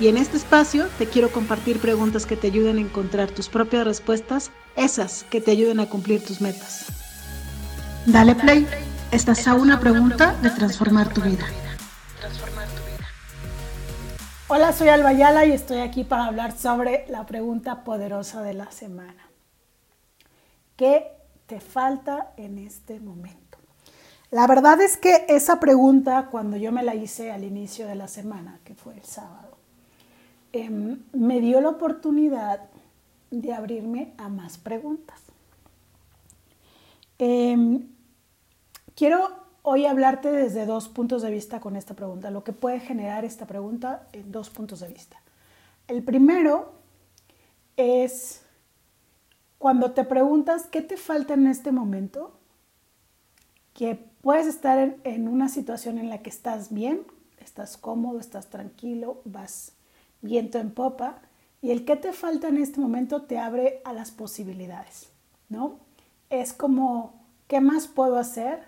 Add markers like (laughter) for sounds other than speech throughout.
Y en este espacio te quiero compartir preguntas que te ayuden a encontrar tus propias respuestas, esas que te ayuden a cumplir tus metas. Dale play, estás a una pregunta de transformar tu vida. Hola, soy Alba Ayala y estoy aquí para hablar sobre la pregunta poderosa de la semana. ¿Qué te falta en este momento? La verdad es que esa pregunta, cuando yo me la hice al inicio de la semana, que fue el sábado, Em, me dio la oportunidad de abrirme a más preguntas. Em, quiero hoy hablarte desde dos puntos de vista con esta pregunta, lo que puede generar esta pregunta en dos puntos de vista. El primero es cuando te preguntas qué te falta en este momento, que puedes estar en una situación en la que estás bien, estás cómodo, estás tranquilo, vas viento en popa y el que te falta en este momento te abre a las posibilidades, ¿no? Es como, ¿qué más puedo hacer?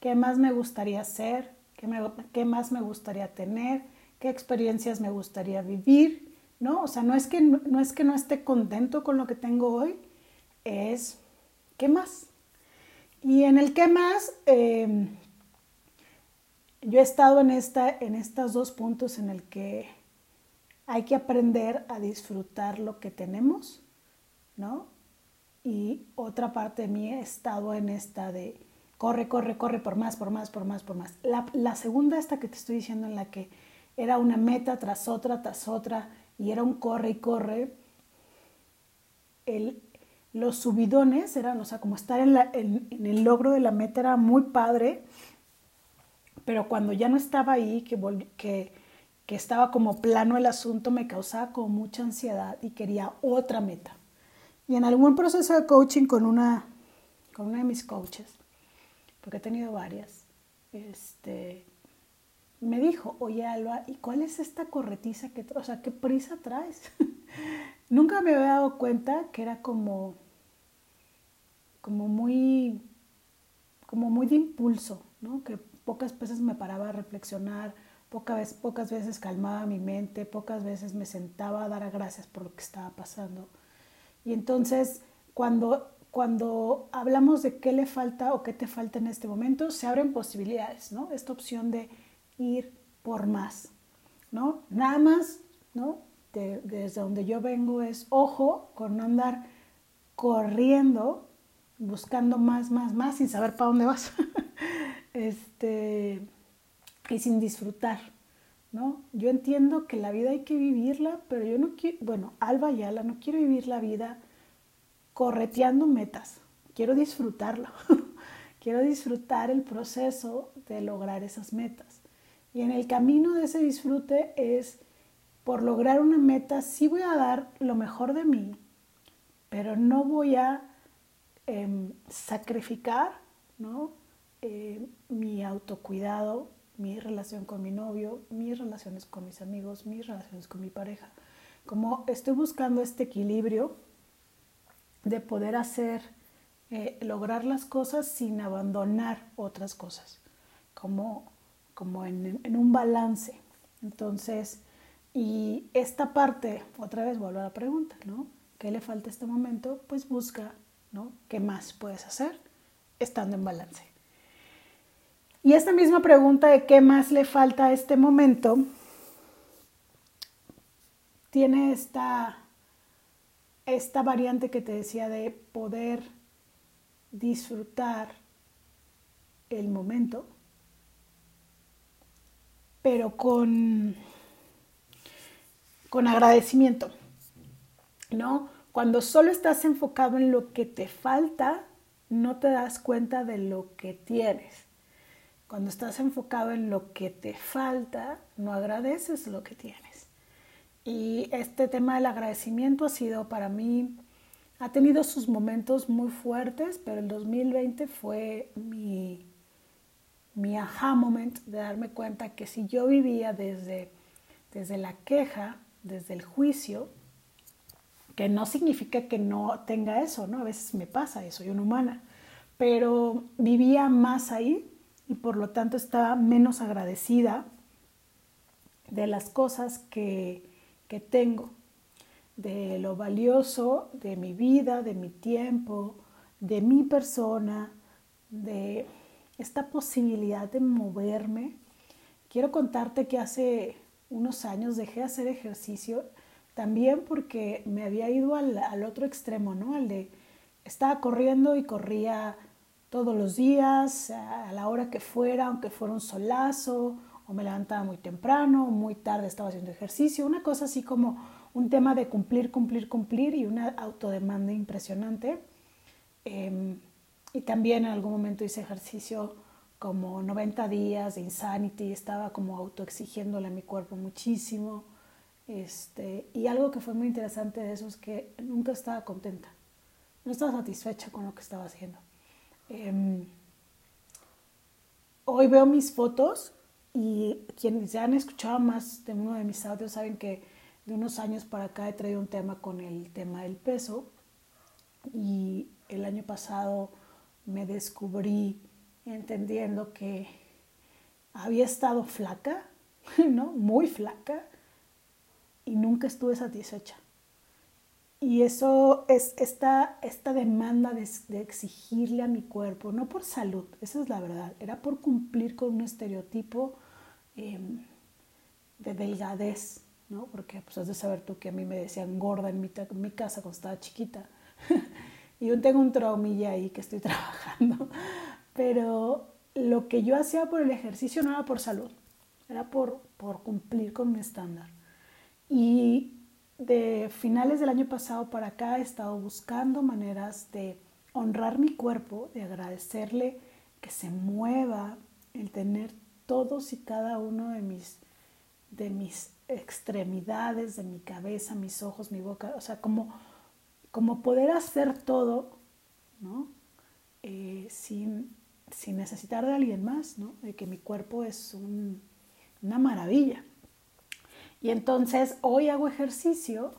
¿Qué más me gustaría hacer? ¿Qué, más me gustaría tener? ¿Qué experiencias me gustaría vivir? ¿No? O sea, no es que no, es que no esté contento con lo que tengo hoy, es ¿qué más? Y en el qué más, em, yo he estado en, esta, en estos dos puntos en el que hay que aprender a disfrutar lo que tenemos, ¿no? Y otra parte de mí he estado en esta de corre, corre, corre por más, por más, por más, por más. La, segunda, esta que te estoy diciendo, en la que era una meta tras otra, tras otra, y era un corre y corre, el, los subidones eran, o sea, como estar en, en, el logro de la meta era muy padre, pero cuando ya no estaba ahí, que, que que estaba como plano el asunto, me causaba como mucha ansiedad y quería otra meta. Y en algún proceso de coaching con una, con una de mis coaches, porque he tenido varias, este, me dijo, oye Alba, ¿y cuál es esta corretiza que? O sea, ¿qué prisa traes? (laughs) Nunca me había dado cuenta que era como, como muy, como muy de impulso, ¿no? Que pocas veces me paraba a reflexionar, Pocas, veces calmaba mi mente, pocas veces me sentaba a dar gracias por lo que estaba pasando. Y entonces, cuando, cuando hablamos de qué le falta o qué te falta en este momento, se abren posibilidades, ¿no? Esta opción de ir por más, ¿no? Nada más, ¿no? desde donde yo vengo es ojo con no andar corriendo, buscando más, más, más, sin saber para dónde vas. (laughs) este, y sin disfrutar, ¿no? Yo entiendo que la vida hay que vivirla, pero yo no quiero, bueno, Alba Yala, no quiero vivir la vida correteando metas, quiero disfrutarlo, (laughs) quiero disfrutar el proceso de lograr esas metas. Y en el camino de ese disfrute es, por lograr una meta, sí voy a dar lo mejor de mí, pero no voy a em, sacrificar ¿no? Eh, mi autocuidado, mi relación con mi novio, mis relaciones con mis amigos, mis relaciones con mi pareja. Como estoy buscando este equilibrio de poder hacer, eh, lograr las cosas sin abandonar otras cosas, como, como en, en, un balance. Entonces, y esta parte, otra vez vuelvo a la pregunta, ¿no? ¿Qué le falta a este momento? Pues busca, ¿no? ¿Qué más puedes hacer estando en balance? Y esta misma pregunta de qué más le falta a este momento tiene esta, esta variante que te decía de poder disfrutar el momento, pero con, con agradecimiento, ¿no? Cuando solo estás enfocado en lo que te falta, no te das cuenta de lo que tienes. Cuando estás enfocado en lo que te falta, no agradeces lo que tienes. Y este tema del agradecimiento ha sido para mí ha tenido sus momentos muy fuertes, pero el 2020 fue mi, mi aha moment de darme cuenta que si yo vivía desde, desde la queja, desde el juicio, que no significa que no tenga eso, ¿no? A veces me pasa eso, soy una humana, pero vivía más ahí y por lo tanto estaba menos agradecida de las cosas que, que tengo, de lo valioso de mi vida, de mi tiempo, de mi persona, de esta posibilidad de moverme. Quiero contarte que hace unos años dejé de hacer ejercicio también porque me había ido al, al otro extremo, ¿no? Al de estaba corriendo y corría todos los días, a la hora que fuera, aunque fuera un solazo, o me levantaba muy temprano, muy tarde estaba haciendo ejercicio, una cosa así como un tema de cumplir, cumplir, cumplir y una autodemanda impresionante. Em, y también en algún momento hice ejercicio como 90 días de insanity, estaba como autoexigiéndole a mi cuerpo muchísimo. Este, y algo que fue muy interesante de eso es que nunca estaba contenta, no estaba satisfecha con lo que estaba haciendo. Em, hoy veo mis fotos y quienes ya han escuchado más de uno de mis audios saben que de unos años para acá he traído un tema con el tema del peso y el año pasado me descubrí entendiendo que había estado flaca, (laughs) ¿no? Muy flaca y nunca estuve satisfecha. Y eso es esta, esta demanda de, exigirle a mi cuerpo, no por salud, esa es la verdad, era por cumplir con un estereotipo em, de delgadez, ¿no? Porque pues has de saber tú que a mí me decían gorda en mi, en mi casa cuando estaba chiquita. (laughs) y yo tengo un traumilla ahí que estoy (laughs) trabajando. Pero lo que yo hacía por el ejercicio no era por salud, era por, por cumplir con un estándar. Y de finales del año pasado para acá he estado buscando maneras de honrar mi cuerpo, de agradecerle que se mueva, el tener todos y cada uno de mis, de mis extremidades, de mi cabeza, mis ojos, mi boca, o sea, como, como poder hacer todo, ¿no? Eh, sin, sin, necesitar de alguien más, ¿no? De que mi cuerpo es una maravilla. Y entonces hoy hago ejercicio,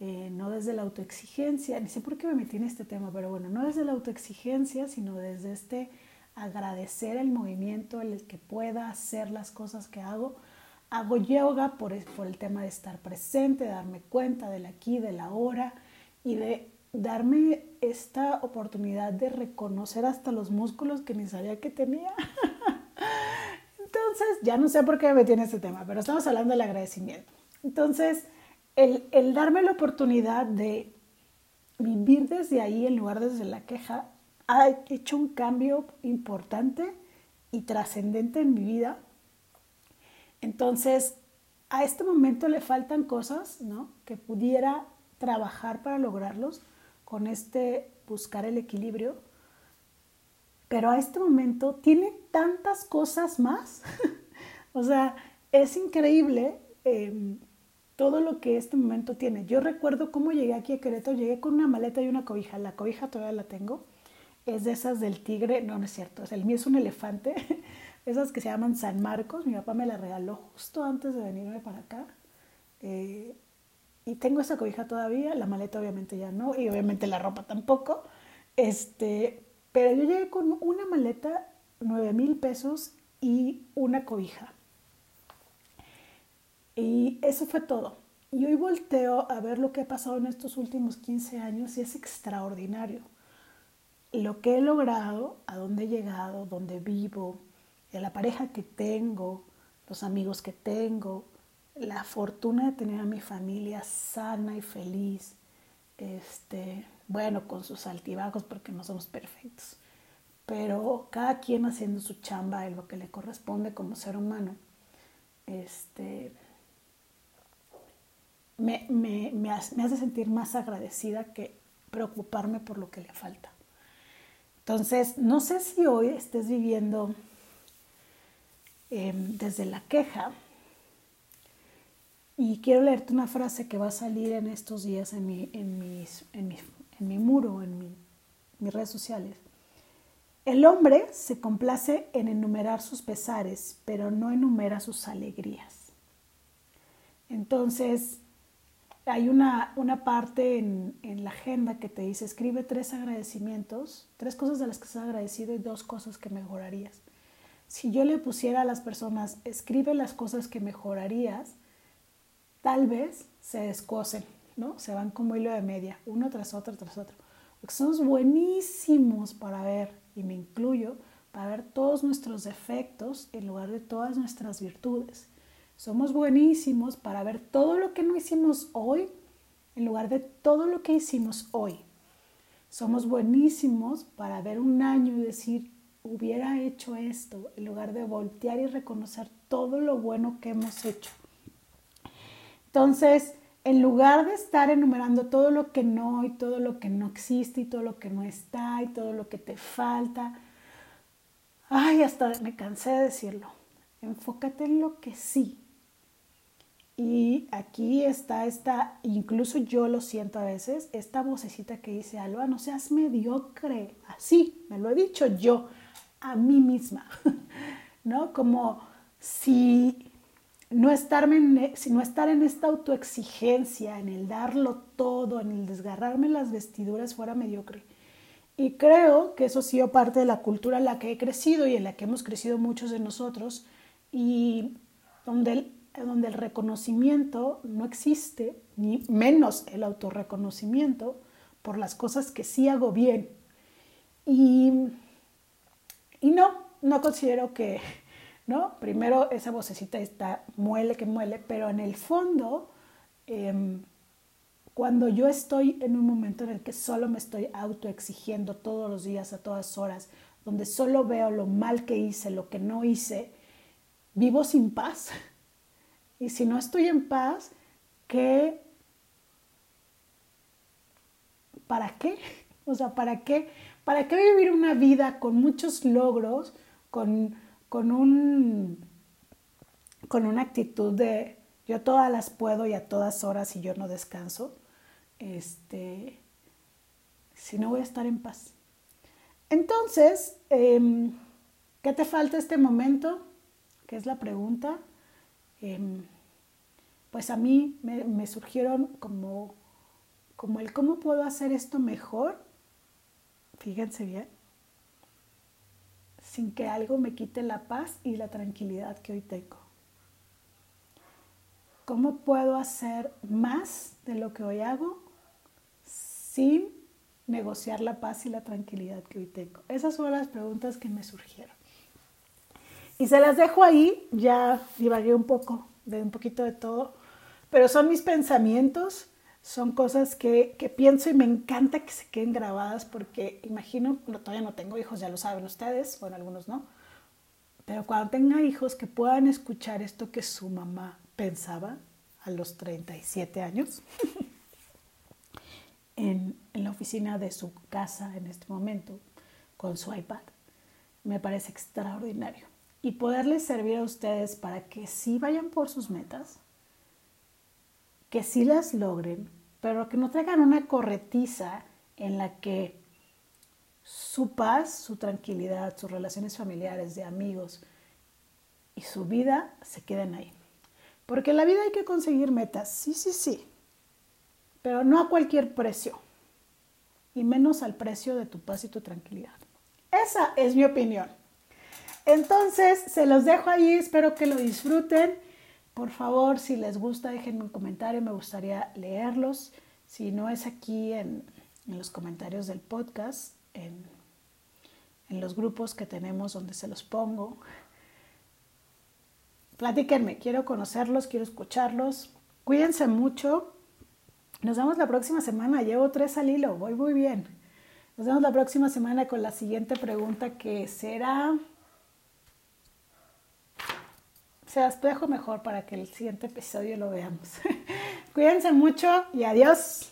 eh, no desde la autoexigencia, ni sé por qué me metí en este tema, pero bueno, no desde la autoexigencia, sino desde este agradecer el movimiento, el que pueda hacer las cosas que hago. Hago yoga por, el tema de estar presente, darme cuenta del aquí, de la ahora y de darme esta oportunidad de reconocer hasta los músculos que ni sabía que tenía. (laughs) Entonces, ya no sé por qué me metí en este tema, pero estamos hablando del agradecimiento. Entonces, el, el darme la oportunidad de vivir desde ahí en lugar desde la queja ha hecho un cambio importante y trascendente en mi vida. Entonces, a este momento le faltan cosas ¿no? que pudiera trabajar para lograrlos con este buscar el equilibrio pero a este momento tiene tantas cosas más. (laughs) o sea, es increíble em, todo lo que este momento tiene. Yo recuerdo cómo llegué aquí a Querétaro, llegué con una maleta y una cobija. La cobija todavía la tengo. Es de esas del tigre, no, no es cierto, el mío es un elefante, (laughs) esas que se llaman San Marcos. Mi papá me la regaló justo antes de venirme para acá. Eh, y tengo esa cobija todavía, la maleta obviamente ya no, y obviamente la ropa tampoco. Este, pero yo llegué con una maleta, 9 mil pesos y una cobija. Y eso fue todo. Y hoy volteo a ver lo que ha pasado en estos últimos 15 años y es extraordinario. Lo que he logrado, a dónde he llegado, dónde vivo, la pareja que tengo, los amigos que tengo, la fortuna de tener a mi familia sana y feliz, este, bueno, con sus altibajos porque no somos perfectos, pero cada quien haciendo su chamba en lo que le corresponde como ser humano, este, me, me, hace, sentir más agradecida que preocuparme por lo que le falta. Entonces, no sé si hoy estés viviendo em, desde la queja, y quiero leerte una frase que va a salir en estos días en, mi, en, mis, en, en mi muro, en mis redes sociales. El hombre se complace en enumerar sus pesares, pero no enumera sus alegrías. Entonces, hay una, una parte en, en, la agenda que te dice, escribe tres agradecimientos, tres cosas de las que estás agradecido y dos cosas que mejorarías. Si yo le pusiera a las personas, escribe las cosas que mejorarías, tal vez se descosen, ¿no? Se van como hilo de media, uno tras otro, tras otro. Porque somos buenísimos para ver y me incluyo, para ver todos nuestros defectos en lugar de todas nuestras virtudes. Somos buenísimos para ver todo lo que no hicimos hoy en lugar de todo lo que hicimos hoy. Somos buenísimos para ver un año y decir, hubiera hecho esto, en lugar de voltear y reconocer todo lo bueno que hemos hecho. Entonces, en lugar de estar enumerando todo lo que no y todo lo que no existe y todo lo que no está y todo lo que te falta, ay, hasta me cansé de decirlo, enfócate en lo que sí. Y aquí está esta, incluso yo lo siento a veces, esta vocecita que dice, Alba, no seas mediocre, así, me lo he dicho yo a mí misma, (laughs) ¿no? Como si no, estarme en, e, estar en esta autoexigencia, en el darlo todo, en el desgarrarme las vestiduras fuera mediocre. Y creo que eso ha sido parte de la cultura en la que he crecido y en la que hemos crecido muchos de nosotros y donde el, donde el reconocimiento no existe, ni menos el autorreconocimiento por las cosas que sí hago bien. Y, y no, no considero que, ¿no? Primero esa vocecita está muele que muele, pero en el fondo, em, cuando yo estoy en un momento en el que solo me estoy autoexigiendo todos los días, a todas horas, donde solo veo lo mal que hice, lo que no hice, vivo sin paz. Y si no estoy en paz, ¿qué? ¿Para qué? O sea, ¿para qué? ¿Para qué vivir una vida con muchos logros, con con, un, con una actitud de yo todas las puedo y a todas horas y yo no descanso, este, si no voy a estar en paz. Entonces, em, ¿qué te falta este momento? ¿Qué es la pregunta? Em, pues a mí me, me, surgieron como, como el cómo puedo hacer esto mejor. Fíjense bien sin que algo me quite la paz y la tranquilidad que hoy tengo. ¿Cómo puedo hacer más de lo que hoy hago sin negociar la paz y la tranquilidad que hoy tengo? Esas fueron las preguntas que me surgieron. Y se las dejo ahí, ya divagué un poco, de un poquito de todo, pero son mis pensamientos son cosas que, pienso y me encanta que se queden grabadas porque imagino, no, todavía no tengo hijos, ya lo saben ustedes, bueno, algunos no, pero cuando tenga hijos que puedan escuchar esto que su mamá pensaba a los 37 años (laughs) en, en la oficina de su casa en este momento con su iPad, me parece extraordinario. Y poderles servir a ustedes para que sí vayan por sus metas, que sí las logren, pero que no traigan una corretiza en la que su paz, su tranquilidad, sus relaciones familiares, de amigos y su vida se queden ahí. Porque en la vida hay que conseguir metas, sí, sí, sí, pero no a cualquier precio, y menos al precio de tu paz y tu tranquilidad. Esa es mi opinión. Entonces, se los dejo ahí, espero que lo disfruten. Por favor, si les gusta, déjenme un comentario, me gustaría leerlos. Si no es aquí en, los comentarios del podcast, en, en, los grupos que tenemos donde se los pongo. Platíquenme, quiero conocerlos, quiero escucharlos. Cuídense mucho. Nos vemos la próxima semana. Llevo tres al hilo, voy muy bien. Nos vemos la próxima semana con la siguiente pregunta que será se las dejo mejor para que el siguiente episodio lo veamos. (laughs) Cuídense mucho y adiós.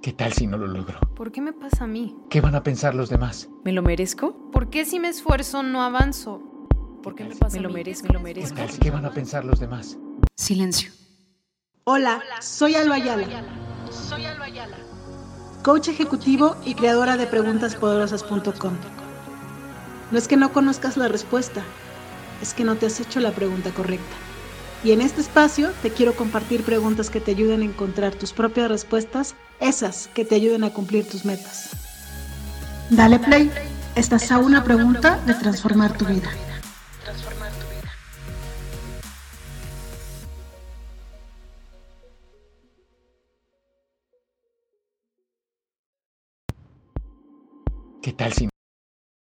¿Qué tal si no lo logro? ¿Por qué me pasa a mí? ¿Qué van a pensar los demás? ¿Me lo merezco? ¿Por qué si me esfuerzo no avanzo? ¿Por qué me pasa ¿Me lo merezco? ¿Me lo merezco? ¿Qué, tal, ¿Qué van a pensar los demás? Silencio. Hola, soy Alba Ayala. Soy Alba Ayala. Coach ejecutivo y creadora de preguntaspoderosas.com. No es que no conozcas la respuesta, es que no te has hecho la pregunta correcta. Y en este espacio te quiero compartir preguntas que te ayuden a encontrar tus propias respuestas, esas que te ayuden a cumplir tus metas. Dale play, estás a una pregunta de transformar tu vida.